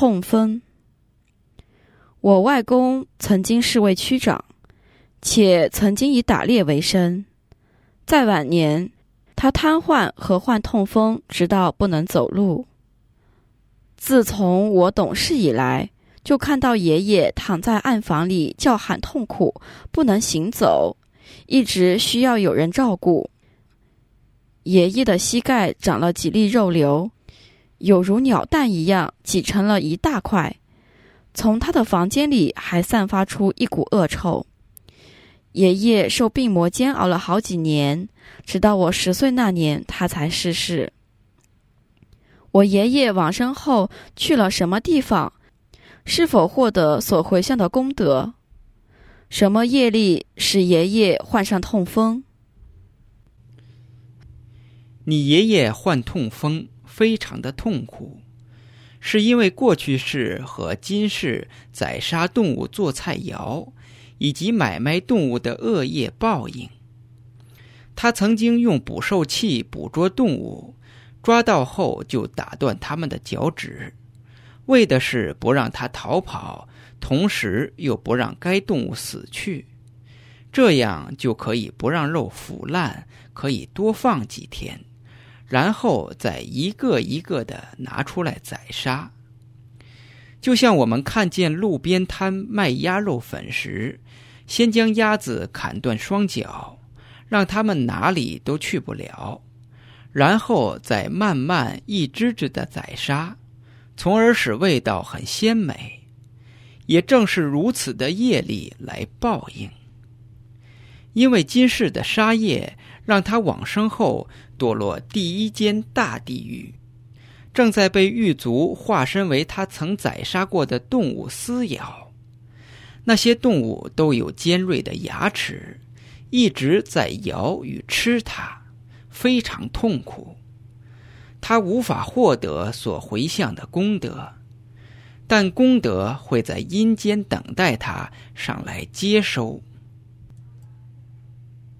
痛风。我外公曾经是位区长，且曾经以打猎为生。在晚年，他瘫痪和患痛风，直到不能走路。自从我懂事以来，就看到爷爷躺在暗房里叫喊痛苦，不能行走，一直需要有人照顾。爷爷的膝盖长了几粒肉瘤，有如鸟蛋一样挤成了一大块。从他的房间里还散发出一股恶臭。爷爷受病魔煎熬了好几年，直到我十岁那年，他才逝世。我爷爷往生后去了什么地方？是否获得所回向的功德？什么业力使爷爷患上痛风？你爷爷患痛风，非常的痛苦，是因为过去世和今世宰杀动物做菜肴，以及买卖动物的恶业报应。他曾经用捕兽器捕捉动物，抓到后就打断它们的脚趾，为的是不让它逃跑，同时又不让该动物死去，这样就可以不让肉腐烂，可以多放几天。然后再一个一个的拿出来宰杀，就像我们看见路边摊卖鸭肉粉时，先将鸭子砍断双脚，让它们哪里都去不了，然后再慢慢一只只的宰杀，从而使味道很鲜美。也正是如此的业力来报应，因为今世的杀业。让他往生后堕落第一间大地狱，正在被狱卒化身为他曾宰杀过的动物撕咬。那些动物都有尖锐的牙齿，一直在咬与吃它，非常痛苦。他无法获得所回向的功德，但功德会在阴间等待他上来接收。